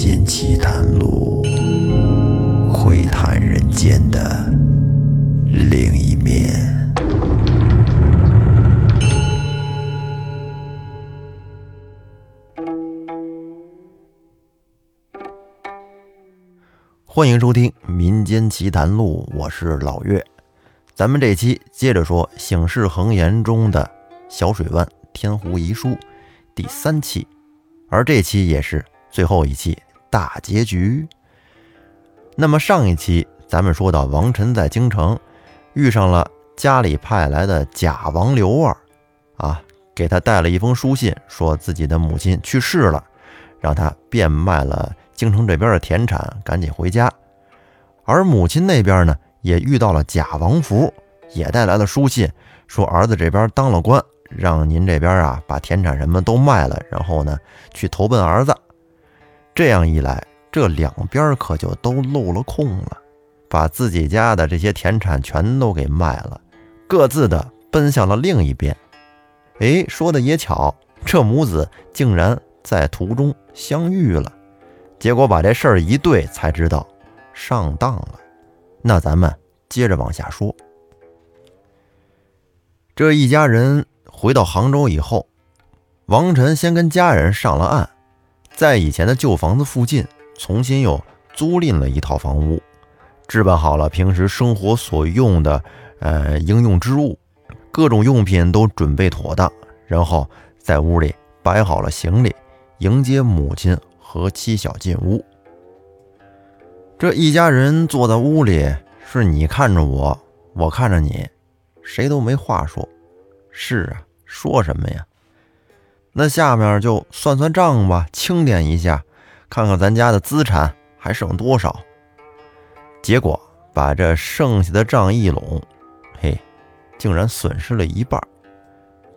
间奇谈录，窥探人间的另一面。欢迎收听《民间奇谈录》，我是老岳。咱们这期接着说《醒世恒言》中的小水湾天湖遗书第三期，而这期也是最后一期大结局。那么上一期咱们说到王晨在京城遇上了家里派来的假王刘二，啊，给他带了一封书信，说自己的母亲去世了，让他变卖了。京城这边的田产，赶紧回家。而母亲那边呢，也遇到了假王福，也带来了书信，说儿子这边当了官，让您这边啊把田产什么都卖了，然后呢去投奔儿子。这样一来，这两边可就都漏了空了，把自己家的这些田产全都给卖了，各自的奔向了另一边。哎，说的也巧，这母子竟然在途中相遇了。结果把这事儿一对，才知道上当了。那咱们接着往下说。这一家人回到杭州以后，王晨先跟家人上了岸，在以前的旧房子附近重新又租赁了一套房屋，置办好了平时生活所用的呃应用之物，各种用品都准备妥当，然后在屋里摆好了行李，迎接母亲。和妻小进屋，这一家人坐在屋里，是你看着我，我看着你，谁都没话说。是啊，说什么呀？那下面就算算账吧，清点一下，看看咱家的资产还剩多少。结果把这剩下的账一拢，嘿，竟然损失了一半，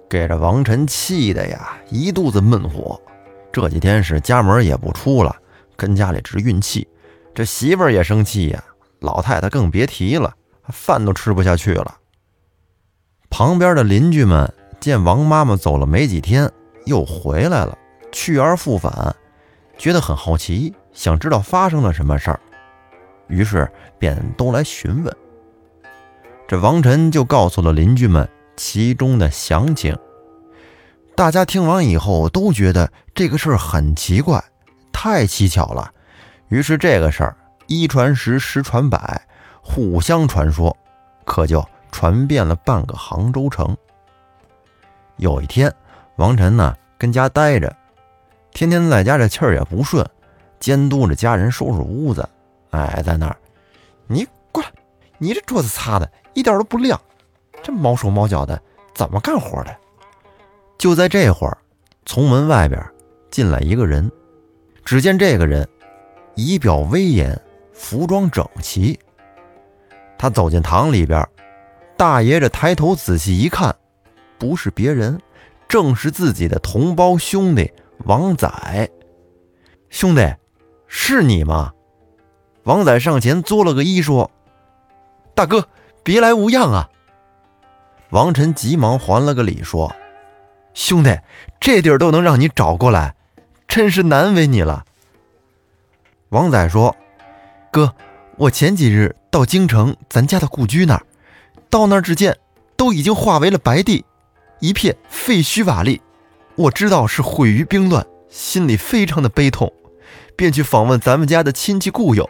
给这王晨气的呀，一肚子闷火。这几天是家门也不出了，跟家里直运气。这媳妇儿也生气呀，老太太更别提了，饭都吃不下去了。旁边的邻居们见王妈妈走了没几天，又回来了，去而复返，觉得很好奇，想知道发生了什么事儿，于是便都来询问。这王晨就告诉了邻居们其中的详情。大家听完以后都觉得这个事儿很奇怪，太蹊跷了。于是这个事儿一传十，十传百，互相传说，可就传遍了半个杭州城。有一天，王晨呢跟家待着，天天在家这气儿也不顺，监督着家人收拾屋子。哎，在那儿，你过来，你这桌子擦的一点都不亮，这毛手毛脚的，怎么干活的？就在这会儿，从门外边进来一个人。只见这个人仪表威严，服装整齐。他走进堂里边，大爷这抬头仔细一看，不是别人，正是自己的同胞兄弟王仔。兄弟，是你吗？王仔上前作了个揖，说：“大哥，别来无恙啊。”王晨急忙还了个礼，说。兄弟，这地儿都能让你找过来，真是难为你了。王仔说：“哥，我前几日到京城咱家的故居那儿，到那儿只见都已经化为了白地，一片废墟瓦砾。我知道是毁于兵乱，心里非常的悲痛，便去访问咱们家的亲戚故友，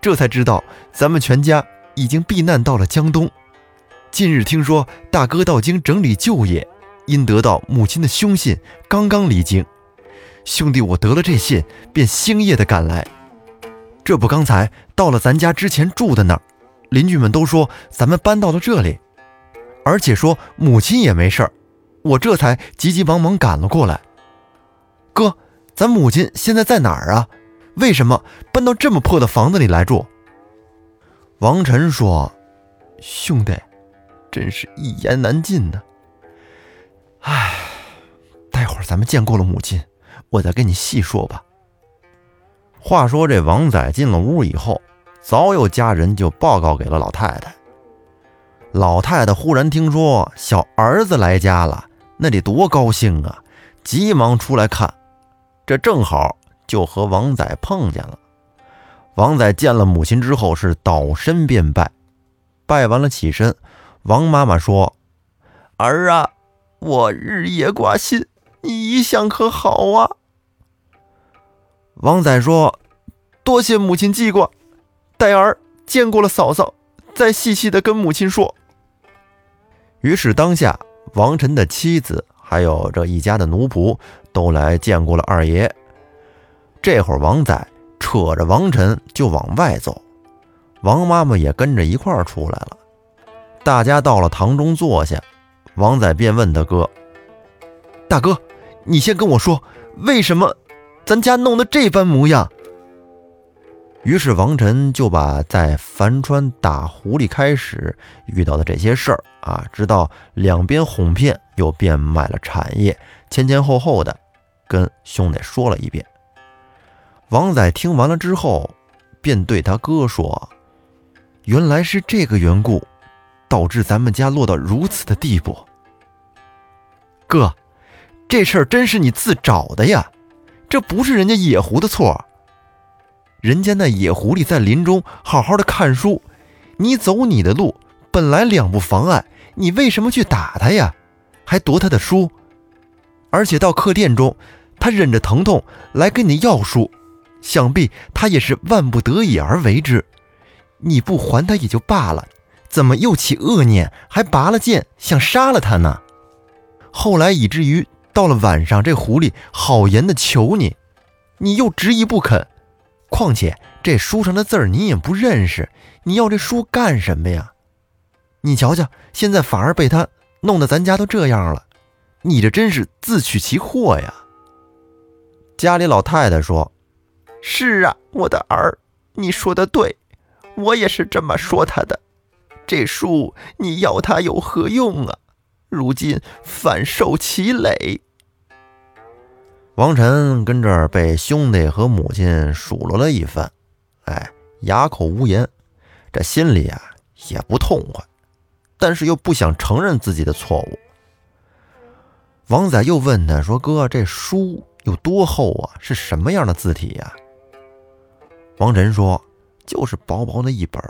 这才知道咱们全家已经避难到了江东。近日听说大哥到京整理旧业。”因得到母亲的凶信，刚刚离京，兄弟我得了这信，便星夜的赶来。这不，刚才到了咱家之前住的那儿，邻居们都说咱们搬到了这里，而且说母亲也没事儿，我这才急急忙忙赶了过来。哥，咱母亲现在在哪儿啊？为什么搬到这么破的房子里来住？王晨说：“兄弟，真是一言难尽呢。”唉，待会儿咱们见过了母亲，我再跟你细说吧。话说这王仔进了屋以后，早有家人就报告给了老太太。老太太忽然听说小儿子来家了，那得多高兴啊！急忙出来看，这正好就和王仔碰见了。王仔见了母亲之后是倒身便拜，拜完了起身。王妈妈说：“儿啊，我日夜挂心，你一向可好啊？”王仔说：“多谢母亲记挂，待儿见过了嫂嫂，再细细的跟母亲说。”于是当下，王晨的妻子还有这一家的奴仆都来见过了二爷。这会儿，王仔扯着王晨就往外走，王妈妈也跟着一块儿出来了。大家到了堂中坐下，王仔便问他哥：“大哥，你先跟我说，为什么咱家弄得这般模样？”于是王晨就把在樊川打狐狸开始遇到的这些事儿啊，直到两边哄骗又变卖了产业，前前后后的跟兄弟说了一遍。王仔听完了之后，便对他哥说：“原来是这个缘故。”导致咱们家落到如此的地步，哥，这事儿真是你自找的呀！这不是人家野狐的错，人家那野狐狸在林中好好的看书，你走你的路，本来两不妨碍，你为什么去打他呀？还夺他的书，而且到客店中，他忍着疼痛来跟你要书，想必他也是万不得已而为之，你不还他也就罢了。怎么又起恶念，还拔了剑想杀了他呢？后来以至于到了晚上，这狐狸好言的求你，你又执意不肯。况且这书上的字儿你也不认识，你要这书干什么呀？你瞧瞧，现在反而被他弄得咱家都这样了，你这真是自取其祸呀！家里老太太说：“是啊，我的儿，你说的对，我也是这么说他的。”这书你要它有何用啊？如今反受其累。王晨跟这儿被兄弟和母亲数落了一番，哎，哑口无言，这心里啊也不痛快，但是又不想承认自己的错误。王仔又问他说：“哥，这书有多厚啊？是什么样的字体呀？”王晨说：“就是薄薄的一本。”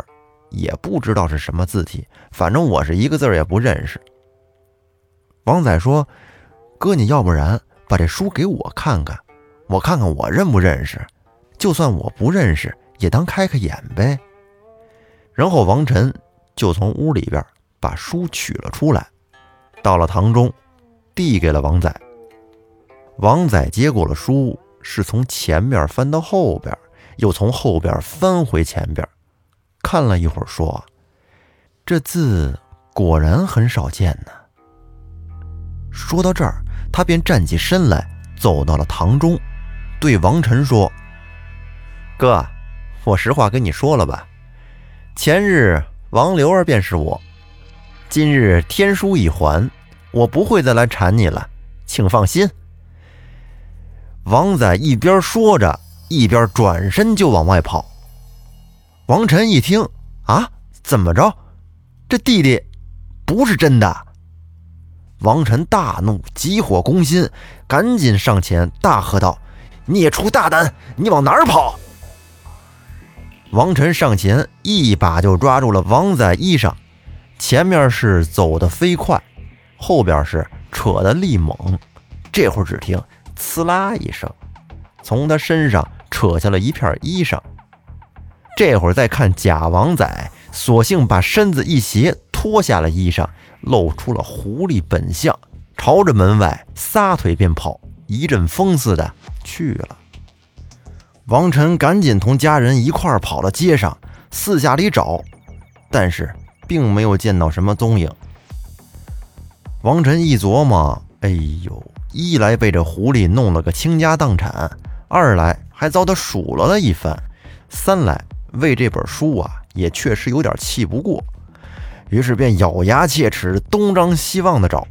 也不知道是什么字体，反正我是一个字也不认识。王仔说：“哥，你要不然把这书给我看看，我看看我认不认识。就算我不认识，也当开开眼呗。”然后王晨就从屋里边把书取了出来，到了堂中，递给了王仔。王仔接过了书，是从前面翻到后边，又从后边翻回前边。看了一会儿，说：“这字果然很少见呢。”说到这儿，他便站起身来，走到了堂中，对王晨说：“哥，我实话跟你说了吧，前日王刘儿便是我，今日天书已还，我不会再来缠你了，请放心。”王仔一边说着，一边转身就往外跑。王晨一听，啊，怎么着？这弟弟不是真的？王晨大怒，急火攻心，赶紧上前大喝道：“孽畜大胆！你往哪儿跑？”王晨上前一把就抓住了王仔衣裳，前面是走得飞快，后边是扯得力猛。这会儿只听“呲啦”一声，从他身上扯下了一片衣裳。这会儿再看假王仔，索性把身子一斜，脱下了衣裳，露出了狐狸本相，朝着门外撒腿便跑，一阵风似的去了。王晨赶紧同家人一块儿跑到街上，四下里找，但是并没有见到什么踪影。王晨一琢磨，哎呦，一来被这狐狸弄了个倾家荡产，二来还遭他数落了一番，三来。为这本书啊，也确实有点气不过，于是便咬牙切齿，东张西望的找。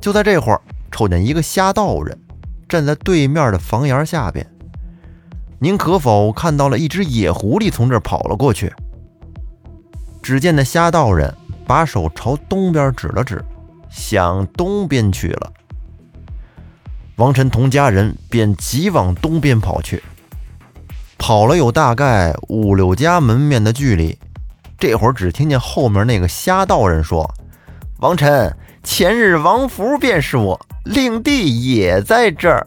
就在这会儿，瞅见一个瞎道人站在对面的房檐下边。您可否看到了一只野狐狸从这儿跑了过去？只见那瞎道人把手朝东边指了指，向东边去了。王晨同家人便急往东边跑去。跑了有大概五六家门面的距离，这会儿只听见后面那个瞎道人说：“王晨，前日王福便是我，令弟也在这儿。”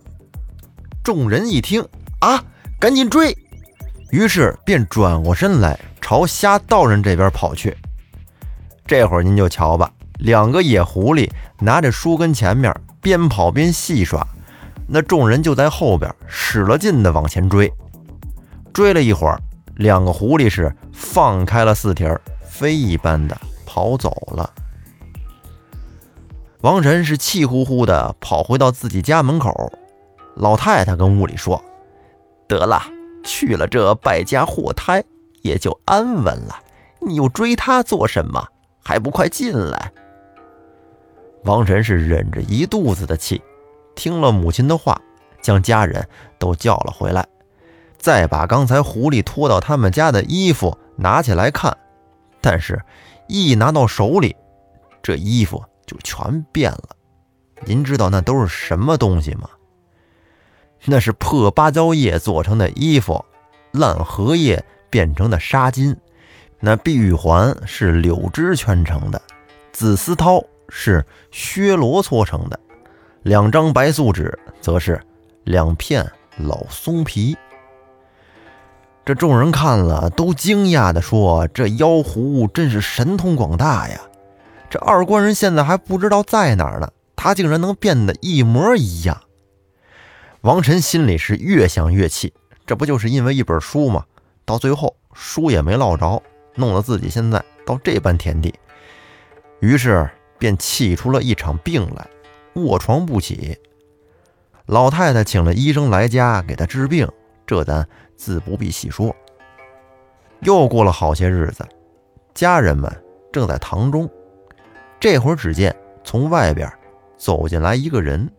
众人一听，啊，赶紧追！于是便转过身来朝瞎道人这边跑去。这会儿您就瞧吧，两个野狐狸拿着书跟前面边跑边戏耍，那众人就在后边使了劲的往前追。追了一会儿，两个狐狸是放开了四蹄儿，飞一般的跑走了。王晨是气呼呼的跑回到自己家门口，老太太跟屋里说：“得了，去了这败家祸胎，也就安稳了。你又追他做什么？还不快进来！”王晨是忍着一肚子的气，听了母亲的话，将家人都叫了回来。再把刚才狐狸拖到他们家的衣服拿起来看，但是，一拿到手里，这衣服就全变了。您知道那都是什么东西吗？那是破芭蕉叶做成的衣服，烂荷叶变成的纱巾，那碧玉环是柳枝圈成的，紫丝绦是薛罗搓成的，两张白素纸则是两片老松皮。这众人看了，都惊讶地说：“这妖狐真是神通广大呀！这二官人现在还不知道在哪儿呢，他竟然能变得一模一样。”王晨心里是越想越气，这不就是因为一本书吗？到最后书也没落着，弄得自己现在到这般田地，于是便气出了一场病来，卧床不起。老太太请了医生来家给他治病，这咱。自不必细说。又过了好些日子，家人们正在堂中，这会儿只见从外边走进来一个人。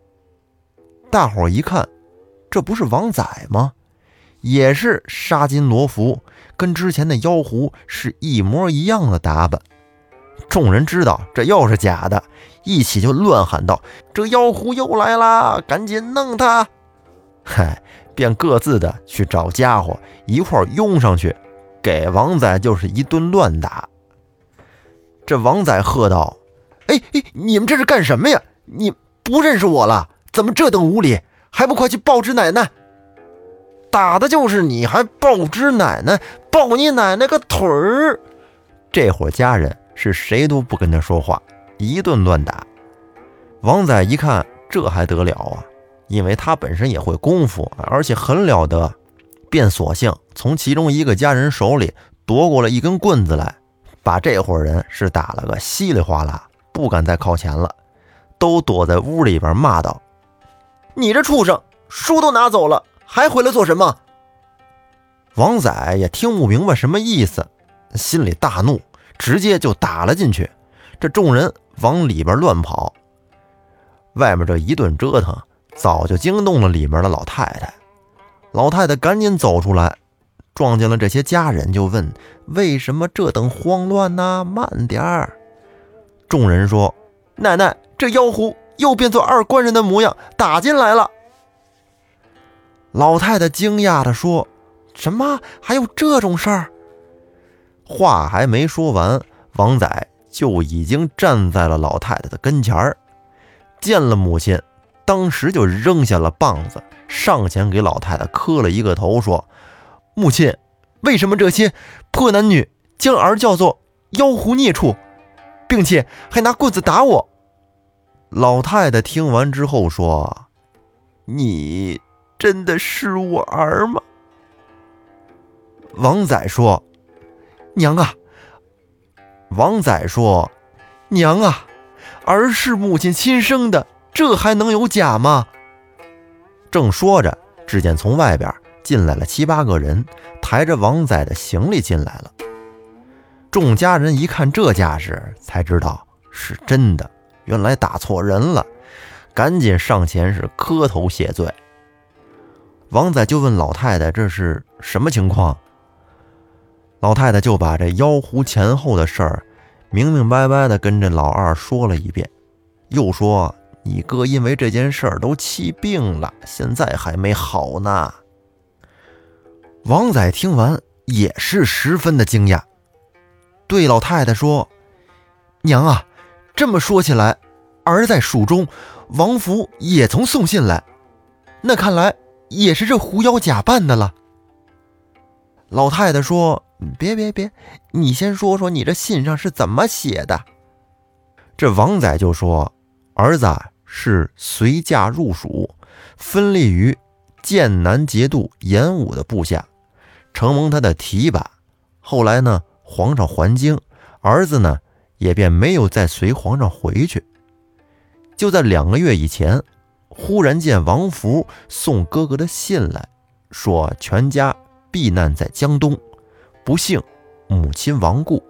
大伙一看，这不是王仔吗？也是纱巾罗服，跟之前的妖狐是一模一样的打扮。众人知道这又是假的，一起就乱喊道：“这妖狐又来啦！赶紧弄他！” 嗨。便各自的去找家伙，一块儿拥上去，给王仔就是一顿乱打。这王仔喝道：“哎哎，你们这是干什么呀？你不认识我了？怎么这等无礼？还不快去报知奶奶！打的就是你，还报知奶奶？报你奶奶个腿儿！”这伙家人是谁都不跟他说话，一顿乱打。王仔一看，这还得了啊！因为他本身也会功夫，而且很了得，便索性从其中一个家人手里夺过了一根棍子来，把这伙人是打了个稀里哗啦，不敢再靠前了，都躲在屋里边骂道：“你这畜生，书都拿走了，还回来做什么？”王仔也听不明白什么意思，心里大怒，直接就打了进去。这众人往里边乱跑，外面这一顿折腾。早就惊动了里面的老太太，老太太赶紧走出来，撞见了这些家人，就问：“为什么这等慌乱呢？慢点儿。”众人说：“奶奶，这妖狐又变作二官人的模样，打进来了。”老太太惊讶地说：“什么？还有这种事儿？”话还没说完，王仔就已经站在了老太太的跟前儿，见了母亲。当时就扔下了棒子，上前给老太太磕了一个头，说：“母亲，为什么这些破男女将儿叫做妖狐孽畜，并且还拿棍子打我？”老太太听完之后说：“你真的是我儿吗？”王仔说：“娘啊！”王仔说：“娘啊，儿是母亲亲生的。”这还能有假吗？正说着，只见从外边进来了七八个人，抬着王仔的行李进来了。众家人一看这架势，才知道是真的，原来打错人了，赶紧上前是磕头谢罪。王仔就问老太太：“这是什么情况？”老太太就把这妖狐前后的事儿明明白白的跟这老二说了一遍，又说。你哥因为这件事儿都气病了，现在还没好呢。王仔听完也是十分的惊讶，对老太太说：“娘啊，这么说起来，儿在蜀中，王福也曾送信来，那看来也是这狐妖假扮的了。”老太太说：“别别别，你先说说你这信上是怎么写的。”这王仔就说：“儿子是随驾入蜀，分立于剑南节度严武的部下。”承蒙他的提拔，后来呢，皇上还京，儿子呢也便没有再随皇上回去。就在两个月以前，忽然见王福送哥哥的信来，说全家避难在江东，不幸母亲亡故，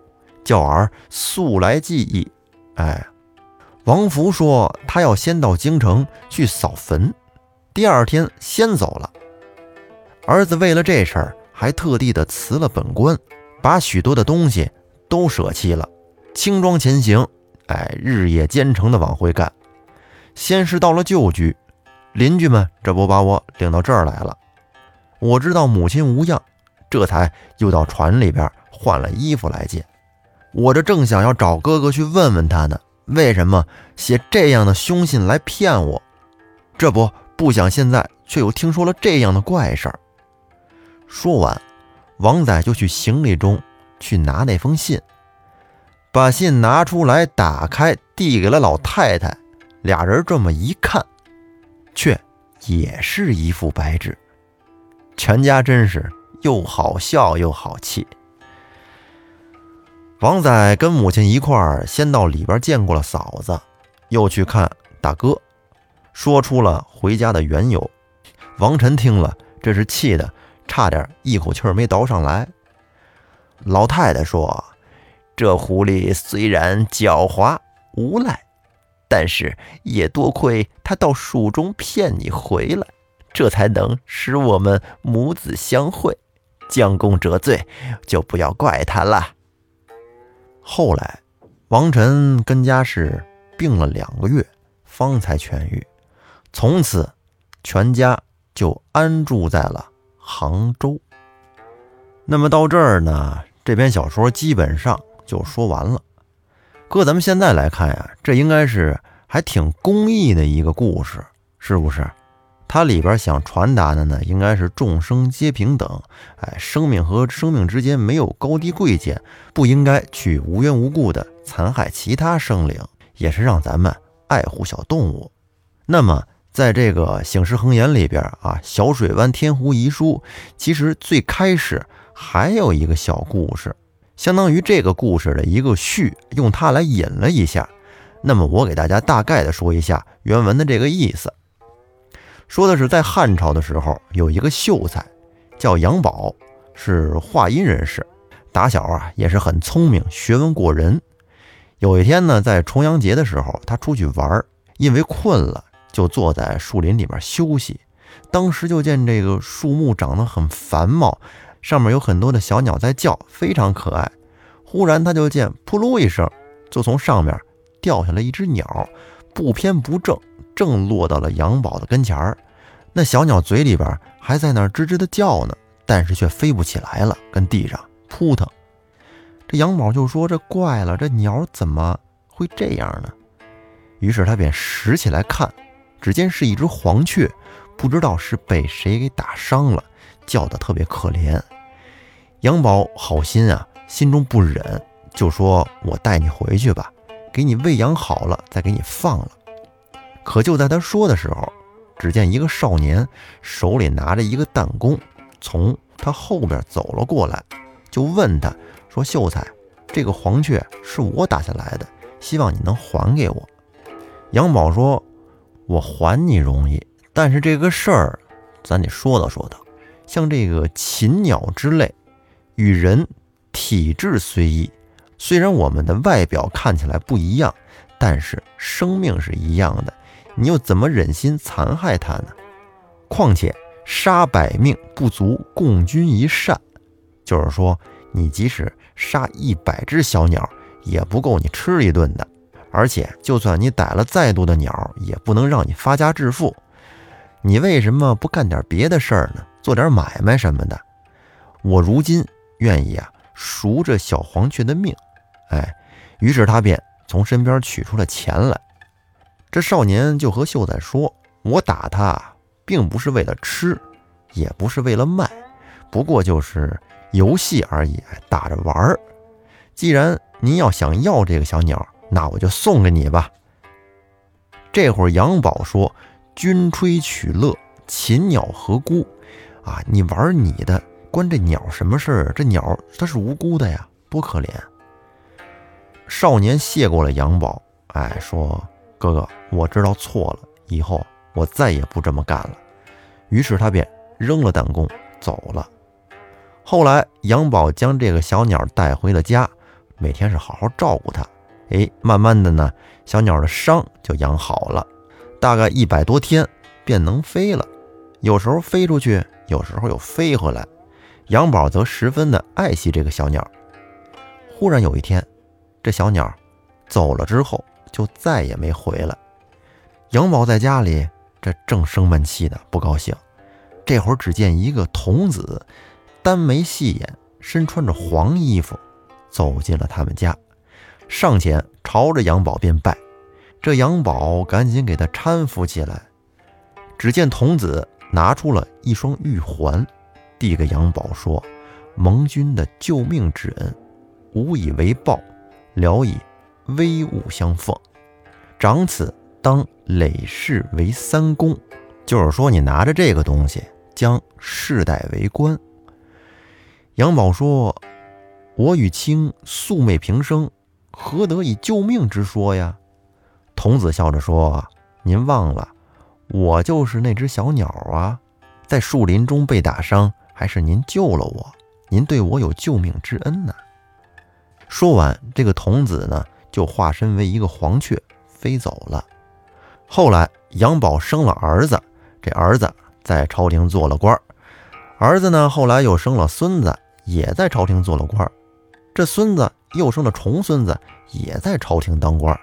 叫儿速来祭义。哎，王福说他要先到京城去扫坟，第二天先走了。儿子为了这事儿。还特地的辞了本官，把许多的东西都舍弃了，轻装前行。哎，日夜兼程的往回赶。先是到了旧居，邻居们这不把我领到这儿来了。我知道母亲无恙，这才又到船里边换了衣服来见。我这正想要找哥哥去问问他呢，为什么写这样的凶信来骗我？这不不想现在却又听说了这样的怪事儿。说完，王仔就去行李中去拿那封信，把信拿出来，打开，递给了老太太。俩人这么一看，却也是一副白纸。全家真是又好笑又好气。王仔跟母亲一块儿先到里边见过了嫂子，又去看大哥，说出了回家的缘由。王晨听了，这是气的。差点一口气没倒上来。老太太说：“这狐狸虽然狡猾无赖，但是也多亏他到蜀中骗你回来，这才能使我们母子相会。将功折罪，就不要怪他了。”后来，王晨跟家是病了两个月，方才痊愈。从此，全家就安住在了。杭州。那么到这儿呢，这篇小说基本上就说完了。搁咱们现在来看呀，这应该是还挺公益的一个故事，是不是？它里边想传达的呢，应该是众生皆平等，哎，生命和生命之间没有高低贵贱，不应该去无缘无故的残害其他生灵，也是让咱们爱护小动物。那么。在这个《醒世恒言》里边啊，《小水湾天湖遗书》其实最开始还有一个小故事，相当于这个故事的一个序，用它来引了一下。那么我给大家大概的说一下原文的这个意思，说的是在汉朝的时候，有一个秀才叫杨宝，是华阴人士，打小啊也是很聪明，学问过人。有一天呢，在重阳节的时候，他出去玩，因为困了。就坐在树林里边休息，当时就见这个树木长得很繁茂，上面有很多的小鸟在叫，非常可爱。忽然他就见扑噜一声，就从上面掉下来一只鸟，不偏不正，正落到了杨宝的跟前儿。那小鸟嘴里边还在那儿吱吱的叫呢，但是却飞不起来了，跟地上扑腾。这杨宝就说：“这怪了，这鸟怎么会这样呢？”于是他便拾起来看。只见是一只黄雀，不知道是被谁给打伤了，叫得特别可怜。杨宝好心啊，心中不忍，就说：“我带你回去吧，给你喂养好了再给你放了。”可就在他说的时候，只见一个少年手里拿着一个弹弓，从他后边走了过来，就问他说：“秀才，这个黄雀是我打下来的，希望你能还给我。”杨宝说。我还你容易，但是这个事儿，咱得说道说道。像这个禽鸟之类，与人体质虽异，虽然我们的外表看起来不一样，但是生命是一样的。你又怎么忍心残害它呢？况且杀百命不足共君一善，就是说，你即使杀一百只小鸟，也不够你吃一顿的。而且就算你逮了再多的鸟，也不能让你发家致富。你为什么不干点别的事儿呢？做点买卖什么的？我如今愿意啊，赎这小黄雀的命。哎，于是他便从身边取出了钱来。这少年就和秀才说：“我打他，并不是为了吃，也不是为了卖，不过就是游戏而已，打着玩儿。既然您要想要这个小鸟，那我就送给你吧。”这会儿杨宝说：“君吹取乐，禽鸟何辜？啊，你玩你的，关这鸟什么事儿？这鸟它是无辜的呀，多可怜。”少年谢过了杨宝，哎，说。哥哥，我知道错了，以后我再也不这么干了。于是他便扔了弹弓走了。后来杨宝将这个小鸟带回了家，每天是好好照顾它。哎，慢慢的呢，小鸟的伤就养好了，大概一百多天便能飞了。有时候飞出去，有时候又飞回来。杨宝则十分的爱惜这个小鸟。忽然有一天，这小鸟走了之后。就再也没回来。杨宝在家里，这正生闷气呢，不高兴。这会儿只见一个童子，单眉细眼，身穿着黄衣服，走进了他们家，上前朝着杨宝便拜。这杨宝赶紧给他搀扶起来。只见童子拿出了一双玉环，递给杨宝说：“蒙君的救命之恩，无以为报，聊以。”威武相奉，长此当累世为三公，就是说你拿着这个东西将世代为官。杨宝说：“我与卿素昧平生，何得以救命之说呀？”童子笑着说：“您忘了，我就是那只小鸟啊，在树林中被打伤，还是您救了我，您对我有救命之恩呢。”说完，这个童子呢。就化身为一个黄雀飞走了。后来杨宝生了儿子，这儿子在朝廷做了官儿子呢，后来又生了孙子，也在朝廷做了官这孙子又生了重孙子，也在朝廷当官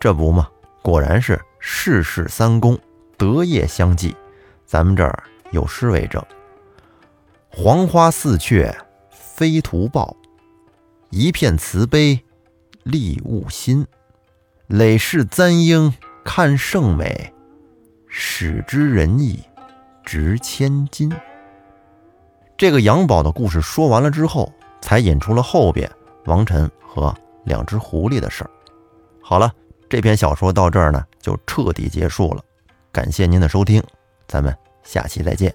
这不嘛，果然是世事三公，德业相继。咱们这儿有诗为证：“黄花似雀飞图报，一片慈悲。”利物心，累世簪缨看圣美，使之仁义值千金。这个杨宝的故事说完了之后，才引出了后边王晨和两只狐狸的事儿。好了，这篇小说到这儿呢，就彻底结束了。感谢您的收听，咱们下期再见。